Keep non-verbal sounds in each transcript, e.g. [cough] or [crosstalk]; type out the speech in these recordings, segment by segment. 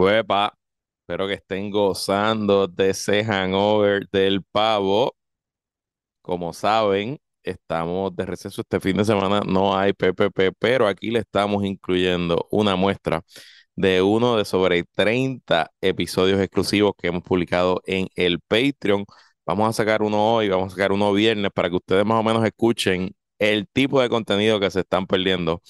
Huepa, espero que estén gozando de ese hangover del pavo. Como saben, estamos de receso este fin de semana, no hay PPP, pero aquí le estamos incluyendo una muestra de uno de sobre 30 episodios exclusivos que hemos publicado en el Patreon. Vamos a sacar uno hoy, vamos a sacar uno viernes para que ustedes más o menos escuchen el tipo de contenido que se están perdiendo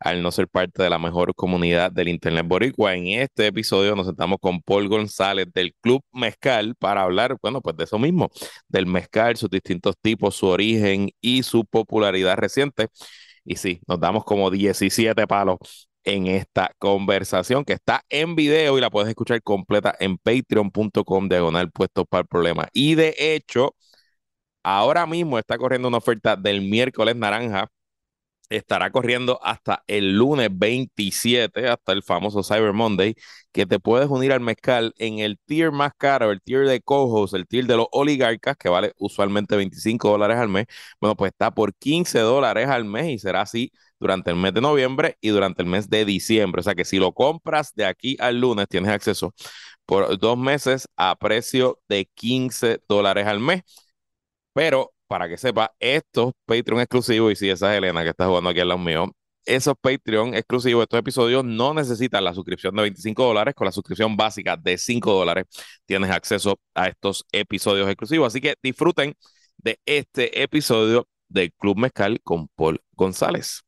al no ser parte de la mejor comunidad del Internet Boricua. En este episodio nos sentamos con Paul González del Club Mezcal para hablar, bueno, pues de eso mismo, del mezcal, sus distintos tipos, su origen y su popularidad reciente. Y sí, nos damos como 17 palos en esta conversación que está en video y la puedes escuchar completa en patreon.com diagonal puestos para el problema. Y de hecho, ahora mismo está corriendo una oferta del miércoles naranja estará corriendo hasta el lunes 27, hasta el famoso Cyber Monday, que te puedes unir al mezcal en el tier más caro, el tier de cojos, el tier de los oligarcas, que vale usualmente 25 dólares al mes. Bueno, pues está por 15 dólares al mes y será así durante el mes de noviembre y durante el mes de diciembre. O sea que si lo compras de aquí al lunes, tienes acceso por dos meses a precio de 15 dólares al mes. Pero para que sepa, estos Patreon exclusivos, y si esa es Elena que está jugando aquí al lado mío, esos Patreon exclusivos, estos episodios no necesitan la suscripción de 25 dólares. Con la suscripción básica de 5 dólares tienes acceso a estos episodios exclusivos. Así que disfruten de este episodio del Club Mezcal con Paul González.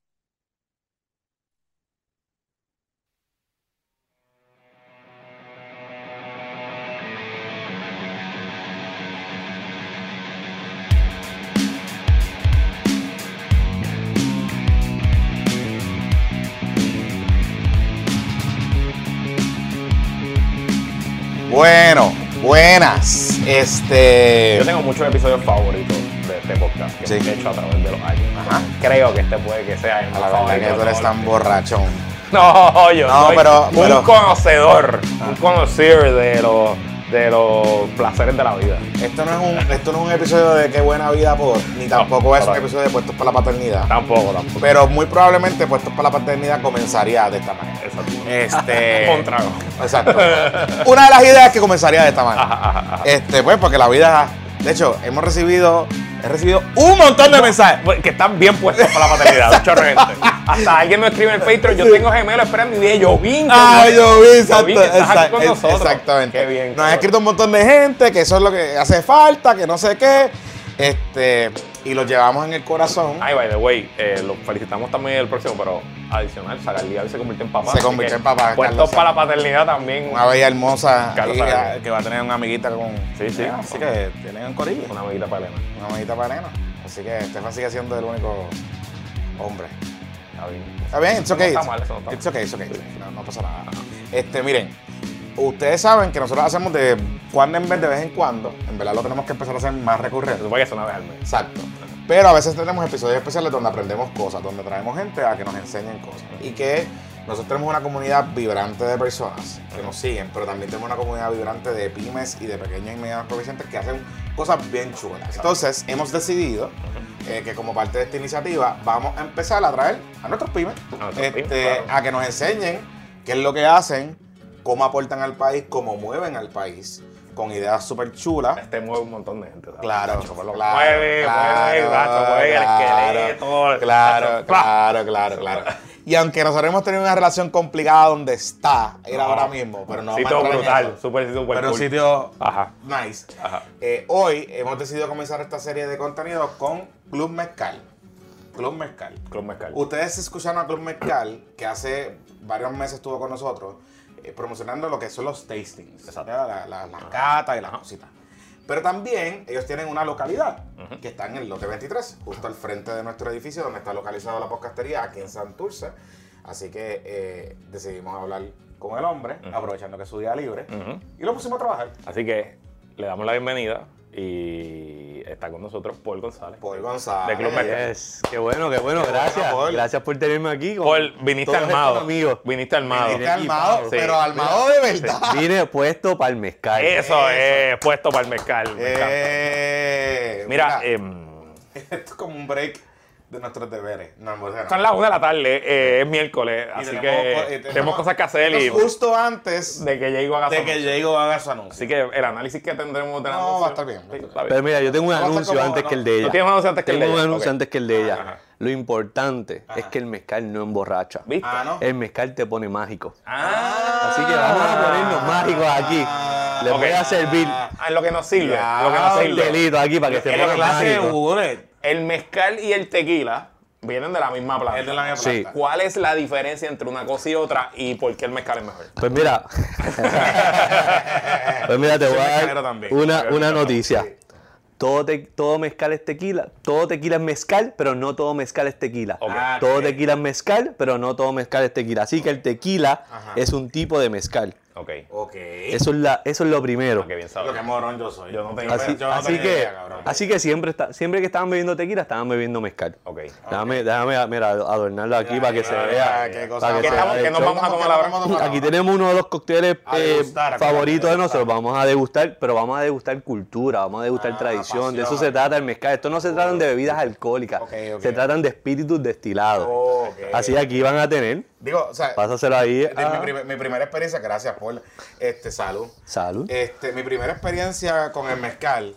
Bueno, buenas. Este. Yo tengo muchos episodios favoritos de este podcast que Sí. he hecho a través de los años. Ajá. Creo que este puede que sea el A más la verdad favorito. que tú eres tan borrachón. [laughs] No, yo No, soy pero- un pero- conocedor, un conocedor de los, de los placeres de la vida. Esto no, es un, esto no es un episodio de qué buena vida por, ni tampoco es un episodio de puestos para la paternidad. Tampoco, tampoco. Pero muy probablemente puestos para la paternidad comenzaría de esta manera. Exacto. Este. [laughs] Un trago. Exacto. Una de las ideas es que comenzaría de esta manera. Ajá, ajá, ajá. Este, pues, porque la vida. De hecho, hemos recibido. He recibido un montón de mensajes. Que están bien puestos para la paternidad, un chorro de gente. Hasta alguien me escribe en el Patreon, yo tengo gemelos esperando y dije, yo vi. Ah, yo vi, exacto, que estás aquí con nosotros. exactamente. Qué bien. Nos ha cabrón. escrito un montón de gente que eso es lo que hace falta, que no sé qué. Este, y lo llevamos en el corazón. Ay, by the way, eh, lo felicitamos también el próximo, pero adicional, Zagalía se convirtió en papá. Se convirtió en papá, Puestos para la paternidad también. Una bella hermosa hija que va a tener una amiguita con. Sí, sí. Así que tienen un corillo. Una amiguita para Elena. Una amiguita para nena. Así que Estefan sigue siendo el único hombre. Está bien. Está bien, it's Eso no okay. está mal, eso no está It's okay, it's okay. No, no pasa nada. Este, miren, ustedes saben que nosotros hacemos de cuando en vez, de vez en cuando. En verdad lo tenemos que empezar a hacer más recurrente. vez al mes. Exacto. Pero a veces tenemos episodios especiales donde aprendemos cosas, donde traemos gente a que nos enseñen cosas. Y que nosotros tenemos una comunidad vibrante de personas que nos siguen, pero también tenemos una comunidad vibrante de pymes y de pequeños y medianos comerciantes que hacen cosas bien chulas. Entonces, hemos decidido eh, que como parte de esta iniciativa vamos a empezar a traer a nuestros pymes, A nuestros este, pymes, claro. a que nos enseñen qué es lo que hacen, cómo aportan al país, cómo mueven al país, con ideas súper chulas. Este mueve un montón de gente. ¿sabes? Claro, Nacho, pues lo claro, mueve, claro, mueve, el claro, esqueleto. Claro, claro, claro, claro. Y aunque nosotros hemos tenido una relación complicada donde está No. ahora mismo, pero no Sitio brutal, súper, súper Pero cool. sitio Ajá, nice. ajá. Eh, hoy hemos decidido comenzar esta serie de contenidos con Club Mezcal. Club Mezcal. Club Mezcal. Ustedes escucharon a Club Mezcal, que hace varios meses estuvo con nosotros, eh, promocionando lo que son los tastings, Exacto. ¿verdad? La- la- las catas y las cositas. Pero también ellos tienen una localidad que está en el lote 23, justo al frente de nuestro edificio donde está localizada la podcastería aquí en Santurce. Así que eh, decidimos hablar con el hombre, aprovechando que es su día libre, y lo pusimos a trabajar. Así que le damos la bienvenida y está con nosotros Paul González. Paul González. De Club. Yes, qué bueno, qué bueno, Qué gracias. bueno, Paul. Gracias por tenerme aquí. con Paul, viniste armado. amigos. Viniste armado. Viniste armado, pero Sí. armado de verdad. Vine puesto para el mezcal. Eso, es puesto para el mezcal. Eh, Mira, em, [laughs] Esto es como un break de nuestros deberes. No, no. Son las 1 de la tarde, eh, es miércoles, Y así tenemos que tenemos cosas que hacer y Justo antes de que Diego haga de su que anuncio. Haga su anuncio. Así que el análisis que tendremos de No, anuncio- va a estar bien, Sí, Pero mira, yo tengo un anuncio como- antes no. que el de ¿Tú ella. tienes un anuncio antes que el de Tengo un ella? anuncio antes que el de ella. Ajá. Lo importante es que el mezcal no emborracha. ¿Viste? Ah, ¿no? El mezcal te pone mágico. Ah, Así que vamos a ponernos mágicos aquí. Les voy a servir Ah, en lo que nos sirve, Ya, lo que nos el sirve. delito aquí para que se Es la El mezcal y el tequila vienen de la misma planta. Es de la misma Sí. ¿Cuál es la diferencia entre una cosa y otra y por qué el mezcal es mejor? Pues mira, [laughs] pues mira, te voy a dar también. una, una noticia. sí. Todo, te- todo mezcal es tequila, todo tequila es mezcal, pero no todo mezcal es tequila. Ah, Todo tequila es mezcal, pero no todo mezcal es tequila. Así que el tequila Ajá. es un tipo de mezcal. Ok. Ok. Eso es, la, eso es lo primero. Ah, qué bien Lo sabes. que morón yo soy. Yo no tengo- Así, yo no así que, idea, cabrón. así que siempre, está, siempre que estaban bebiendo tequila, estaban bebiendo mezcal. Ok. Déjame, déjame mira, adornarlo aquí para que se ya, vea. ya, qué cosa. para que ¿Qué se estamos- vea qué el nos vamos a tomar ahora? Aquí tenemos uno de los cócteles eh, degustar, favoritos de nosotros. Vamos a degustar, pero vamos a degustar cultura, vamos a degustar Ah, tradición. De eso se trata el mezcal. Esto no se tratan de bebidas alcohólicas, Ok, ok. se tratan de espíritus destilados. Oh, ok. Así que aquí van a tener, Digo, o sea, pásaselo ahí. de mi, a- primer- mi primera experiencia, gracias por este salud. Salud. Este, mi primera experiencia con el mezcal,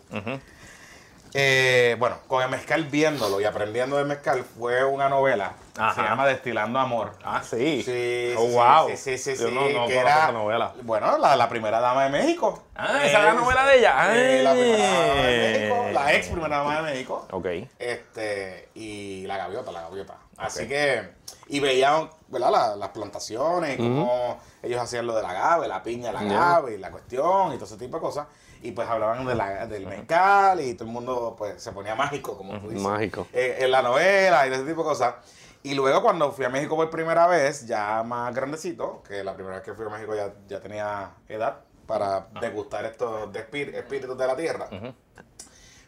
eh, bueno, con el mezcal viéndolo y aprendiendo del mezcal fue una novela. Ajá. Se llama Destilando Amor. Ah, sí. Sí, Oh, sí, wow. sí, sí, sí, Yo sí, no, no que era, esa novela. bueno, la, la primera dama de México. Ah, ¿esa es la novela de ella? Eh, la primera dama de Ah. México, la ex primera dama de México. Ok. Este, y la gaviota, la gaviota. Así que, y veían, ¿verdad? La- las plantaciones, cómo ellos hacían lo del agave, la piña del agave, y la cuestión, y todo ese tipo de cosas. Y pues hablaban de la- del mezcal, y todo el mundo pues se ponía mágico, como tú dices. Mágico. eh, en la novela y de ese tipo de cosas. Y luego cuando fui a México por primera vez, ya más grandecito, que la primera vez que fui a México ya, ya tenía edad para degustar estos de espí- espíritus de la tierra,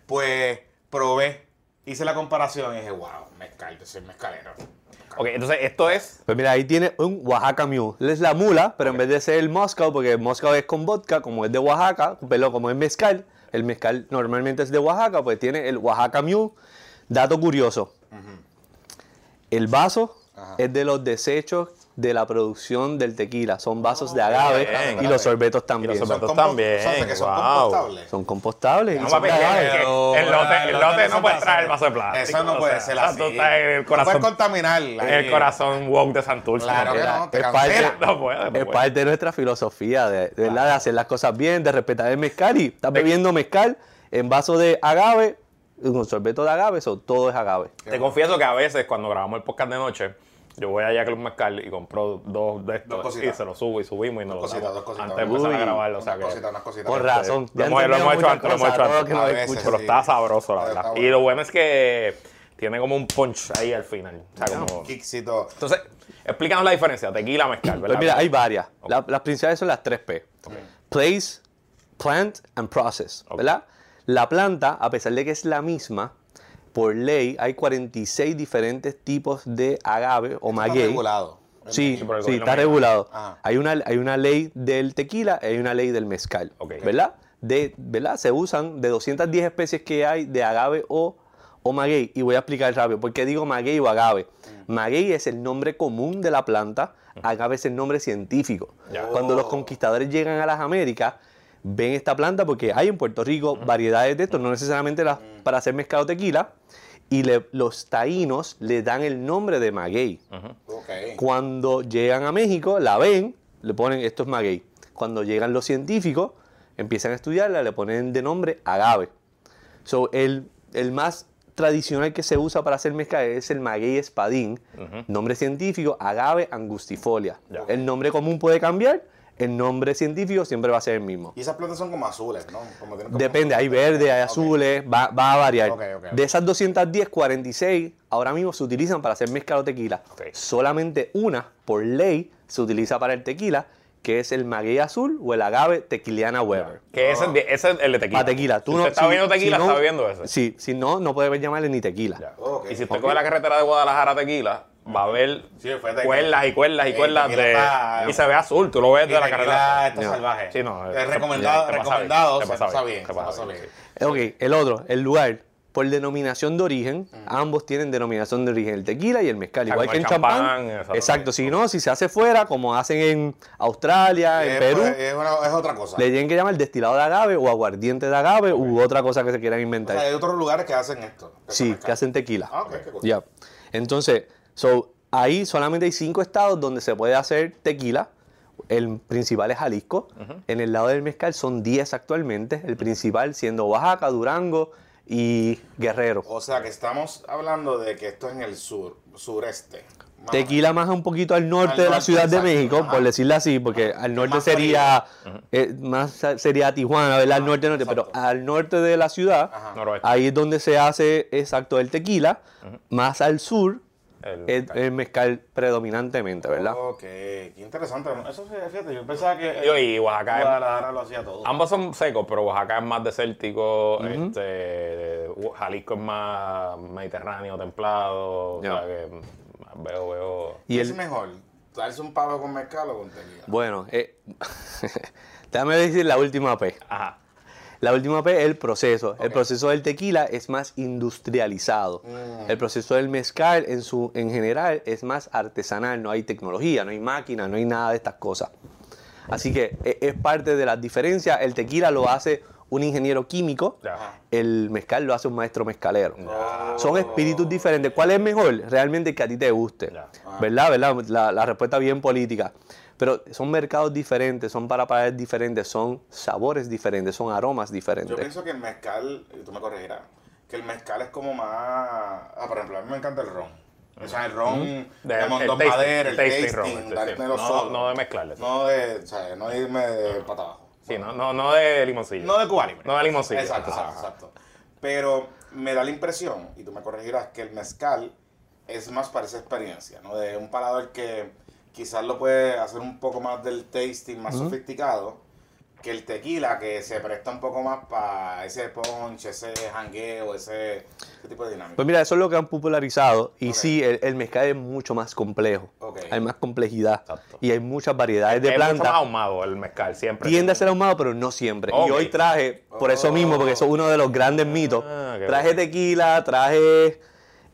pues probé, hice la comparación y dije, wow, mezcal, yo soy mezcalero. Ok, entonces esto es. Pues mira, ahí tiene un Oaxaca Mule. Es la mula, pero en vez de ser el Moscow, porque el Moscow es con vodka, como es de Oaxaca, pero como es mezcal, el mezcal normalmente es de Oaxaca, pues tiene el Oaxaca Mule. Dato curioso. El vaso Ajá. es de los desechos de la producción del tequila. Son vasos de agave bien. y los sorbetos también. Y los Son sorbetos también, o sea, que son wow. compostables. Son compostables. No, son papi, el lote, el lote no puede traer el vaso de plástico. Eso no o puede sea, ser así. El No corazón. puedes contaminar. el corazón woke de Santurce. Claro que no, te es parte, [laughs] No puede, no es parte de nuestra filosofía, de, de verdad, de hacer las cosas bien, de respetar el mezcal. Y estás bebiendo mezcal en vaso de agave, un sorbeto de agave, eso todo es agave. Te confieso que a veces cuando grabamos el podcast de noche, yo voy allá a Club Mezcal y compro dos de estos y se los subo y subimos y nos Dos los cositas, damos dos cositas. antes de empezar a grabarlo. O sea Unas que, cositas, unas cositas. Con razón. Lo hemos- lo hemos hecho antes, lo hemos hecho antes. pero está sabroso, la verdad. bueno. Y lo bueno es que tiene como un punch ahí al final. O sea, como... Kicksito. Entonces, explícanos la diferencia, tequila, mezcal, ¿verdad? Pues mira, hay varias. La- las principales son las 3 P. Place, plant and process, ¿verdad? La planta, a pesar de que es la misma, por ley hay 46 diferentes tipos de agave o Está maguey. regulado. Sí, Sí, está mexicano. regulado. Ajá. Hay una, hay una ley del tequila y hay una ley del mezcal. ¿verdad? De, ¿verdad? Se usan de 210 especies que hay de agave o, o maguey. Y voy a explicar rápido. ¿Por qué digo maguey o agave? Maguey es el nombre común de la planta, agave es el nombre científico. Cuando los conquistadores llegan a las Américas, ven esta planta porque hay en Puerto Rico variedades de esto, no necesariamente las para hacer mezcal o tequila, y le- los taínos le dan el nombre de maguey. Cuando llegan a México, la ven, le ponen esto es maguey. Cuando llegan los científicos, empiezan a estudiarla, le ponen de nombre agave. So, el, el más tradicional que se usa para hacer mezcal es el maguey espadín, nombre científico agave angustifolia. El nombre común puede cambiar, el nombre científico siempre va a ser el mismo. Y esas plantas son como azules, ¿no? Como tienen como- Depende, hay verde, hay azules, va, va a variar. De esas 210, 46 ahora mismo se utilizan para hacer mezcal o tequila. Solamente una, por ley, se utiliza para el tequila, que es el maguey azul o el agave tequiliana Weber. Que ese, es ese es el de tequila. Para tequila. Tú si no, usted está si- bebiendo tequila, si no- está bebiendo ese. Sí, si no, no puede llamarle ni tequila. Y si usted Ok. coge la carretera de Guadalajara a tequila, va a ver Sí, cuerdas y cuerdas y Eh, cuerdas de... está- Y se ve azul, tú lo ves de la tequila carretera. está No. salvaje. Sí, no, Es recomendado, te recomendado, bien, se te pasa bien, se pasa sí. Ok, el otro, el lugar. por denominación de origen, ambos tienen denominación de origen, el tequila y el mezcal, igual que el el champán. exacto. Exacto, si no, si se hace fuera, como hacen en Australia, en Perú, pues, es una- es otra cosa. le tienen que llamar destilado de agave o aguardiente de agave u otra cosa que se quieran O inventar. sea, hay otros lugares que hacen esto. que Sí, que hacen tequila. Ah, ok, qué cool. Ya. Entonces, so, ahí solamente hay cinco estados donde se puede hacer tequila. El principal es Jalisco. En el lado del mezcal son 10 actualmente. El principal siendo Oaxaca, Durango y Guerrero. O sea, que estamos hablando de que esto es en el sur, sureste. más Tequila más un poquito al norte Al de la norte, Ciudad de exacto. México, Ajá. por decirlo así, porque al norte más sería eh, más sería Tijuana, ¿verdad? Al norte, norte, pero al norte de la ciudad, Ajá. Ahí es donde se hace exacto el tequila. Más al sur, El el, mezcal. el mezcal predominantemente, ¿verdad? Ok, qué interesante. Eso sí, fíjate, yo pensaba que Digo, y Oaxacá es- Guadalajara lo hacía todo. Ambos son secos, pero Oaxaca es más desértico, este, Jalisco es más mediterráneo, templado, o sea que veo, veo... Y ¿Qué es el, mejor? ¿Darse un palo con mezcal o con tequila? bueno, eh, [laughs] déjame decir la última P. Ajá. La última P es el proceso. El Ok. proceso del tequila es más industrializado. El proceso del mezcal en, su, en general es más artesanal. No hay tecnología, no hay máquina, no hay nada de estas cosas. Así que e- es parte de las diferencias. El tequila lo hace un ingeniero químico. El mezcal lo hace un maestro mezcalero. Ya. Son espíritus diferentes. ¿Cuál es mejor? Realmente que a ti te guste. ¿Verdad? ¿Verdad? La, la respuesta bien política. Pero son mercados diferentes, son para paladares diferentes, son sabores diferentes, son aromas Yo diferentes. pienso que el mezcal, y tú me corregirás, que el mezcal es como más. Ah, por ejemplo, a mí me encanta el ron. O sea, el ron de, De- Mondón tasting, Madera, el tasting tasting, ron, el tasting. dármelo No- no de mezclarle. No de, o sea, no irme de pata abajo. Sí, no, no, no de limoncillo. No de Cuba Libre. No de limoncillo. Exacto, exacto, exacto. Pero me da la impresión, y tú me corregirás, que el mezcal es más para esa experiencia, ¿no? De un paladar que quizás lo puede hacer un poco más del tasting más sofisticado que el tequila, que se presta un poco más para ese punch, ese jangueo, ese, ese tipo de dinámica. Pues mira, eso es lo que han popularizado. Y sí, el, el mezcal es mucho más complejo. Ok. Hay más complejidad. Exacto. Y hay muchas variedades de es mucho más plantas. ahumado el mezcal, siempre. Tiende a ser ahumado, pero no siempre. Y hoy traje, por eso mismo, porque eso es uno de los grandes mitos. Ah, traje bueno. tequila, traje,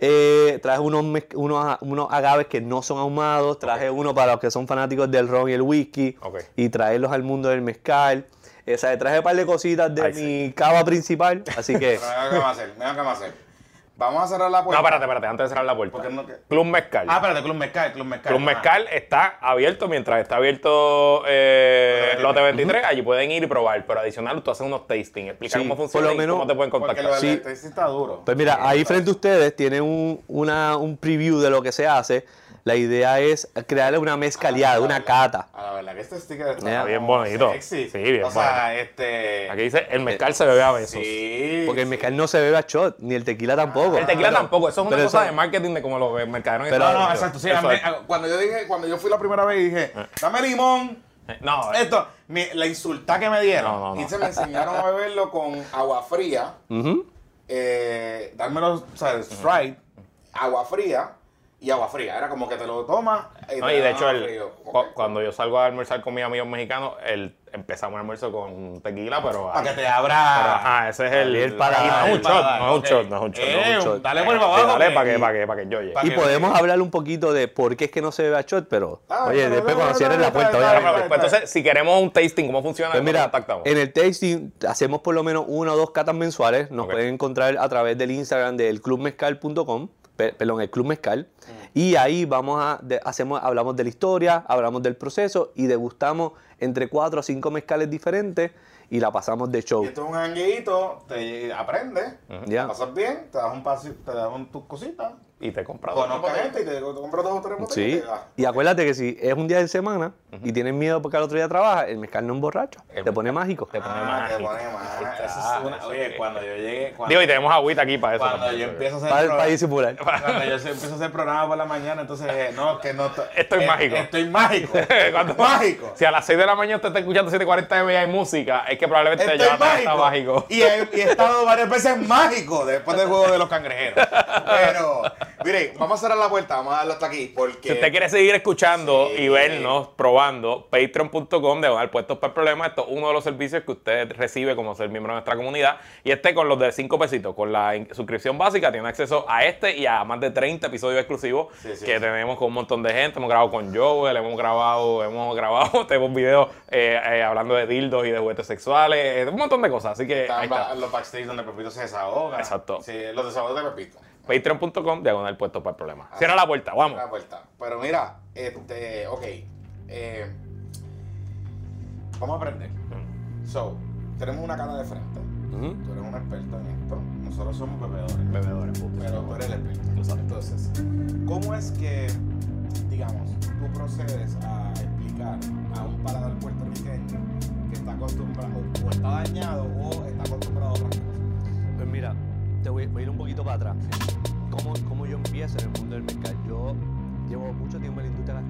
eh, traje unos, unos, unos agaves que no son ahumados, traje uno para los que son fanáticos del ron y el whisky, Ok. y traerlos al mundo del mezcal. O sea, traje un par de cositas de Ay, mi cava principal, así que... Qué vamos a hacer, qué vamos a hacer. Vamos a cerrar la No, puerta. espérate, espérate, antes de cerrar la puerta. ¿Por qué no que- Club Mezcal. Ah, espérate, Club Mezcal, Club Mezcal. Club Ajá. Mezcal está abierto mientras está abierto eh, Lote Lote 23. Allí pueden ir y probar. Pero adicional, tú haces unos tasting. Explica Sí, cómo por funciona lo y cómo te pueden Porque contactar. lo del Sí. está duro. Pues mira, ahí frente a ustedes tienen un, una- un preview de lo que se hace. La idea es crearle una mezcaleada, una cata. A la verdad que este sticker está Ya. Bien bonito. Sexy. Sí, bien O sea, bueno. este. Aquí dice, el mezcal se bebe a besos. Sí. Porque el mezcal no se bebe a shot, ni el tequila tampoco. El tequila Pero- tampoco. Eso es una cosa eso- de marketing de como los mercaderos Pero- No, no, exacto. Sí, cuando yo dije, cuando yo fui la primera vez dije, dame limón. No, Esto, mi- la insulta que me dieron. No, no, no. Y se me enseñaron a beberlo con agua fría. Ujú. Eh, dármelo, o sea, Sprite, agua fría y agua fría. Era como que te lo tomas y, No, te y de hecho, el- cuando yo salgo a almorzar con mis amigos mexicanos, el, empezamos el almuerzo con tequila, pero... Para que te pero, abra. ajá, ese es el... el y no es un shot, no es un shot, no es un shot. no es Eh, un shot. dale por Sí, abajo, Dale para que, y- para que, para que yo llegue. Y que- podemos hablar un poquito de por qué es que no se bebe a shot, pero Ah, oye, pero- después cuando pero- cierren la pero- puerta, pero- Pero, obviamente. pero, pues, entonces, si queremos un tasting, ¿cómo funciona? Pues ¿Cómo mira, en el tasting hacemos por lo menos una o dos catas mensuales. Nos pueden encontrar a través del Instagram del clubmezcal.com, perdón, el Club Mezcal. Mm. Y ahí vamos a, de- hacemos, hablamos de la historia, hablamos del proceso y degustamos entre cuatro o cinco mezcales diferentes y la pasamos de show. Y esto es un jangueito, te aprendes, Ya. la pasas bien, te das un pasito, te das un, tus cositas, Y te compras dos gente y te, te compras dos o tres botellas. y Sí, te vas. y acuérdate que si es un día de semana y tienes miedo porque al otro día trabajas, el mezcal no emborracha, El te pone mágico. Te pone Ah, te mágico. pone es una- eso oye, es. cuando yo llegué, cuando, Digo, y tenemos agüita aquí para eso. cuando también, yo empiezo a hacer Para, para disimular. [laughs] cuando yo empiezo a hacer programa por la mañana, entonces eh, no, que no to- Estoy eh, mágico. Estoy mágico. [laughs] Cuando- mágico. Si a las 6 de la mañana usted está escuchando 740 M y hay música, es que probablemente Estoy ya mágico. está mágico. Y he, y he estado varias veces mágico después del juego de los cangrejeros. [laughs] Pero, Mire, vamos a cerrar la puerta, vamos a darlo hasta aquí. Porque. Si usted quiere seguir escuchando Sí. y vernos probando, patreon.com de puestos para el problema. Esto es uno de los servicios que usted recibe como ser miembro de nuestra comunidad. Y este con los de 5 pesitos, con la suscripción básica, tiene acceso a este y a más de 30 episodios exclusivos Sí, sí, que tenemos con un montón de gente. Hemos grabado con Joel, hemos grabado, hemos grabado, [laughs] tenemos videos eh, eh, hablando de dildos y de juguetes sexuales, eh, un montón de cosas. Así que Están está. los backstage donde Pepito se desahoga. Exacto. Sí, los desahogos de Pepito. Patreon.com, diagonal puestos para el problema. Cierra la puerta, vamos. La puerta. Pero mira, este, ok. eh, vamos a aprender. So, tenemos una cara de frente. Tú eres un experto en esto. Nosotros somos bebedores. Bebedores, Pero tú eres el experto. Entonces, ¿cómo es que, digamos, tú procedes a explicar a un paladar puertorriqueño que está acostumbrado o está dañado o está acostumbrado a otras cosas? Pues mira, te voy, voy a ir un poquito para atrás. ¿Cómo, ¿Cómo yo empiezo en el mundo del mercado? Yo llevo mucho tiempo en la industria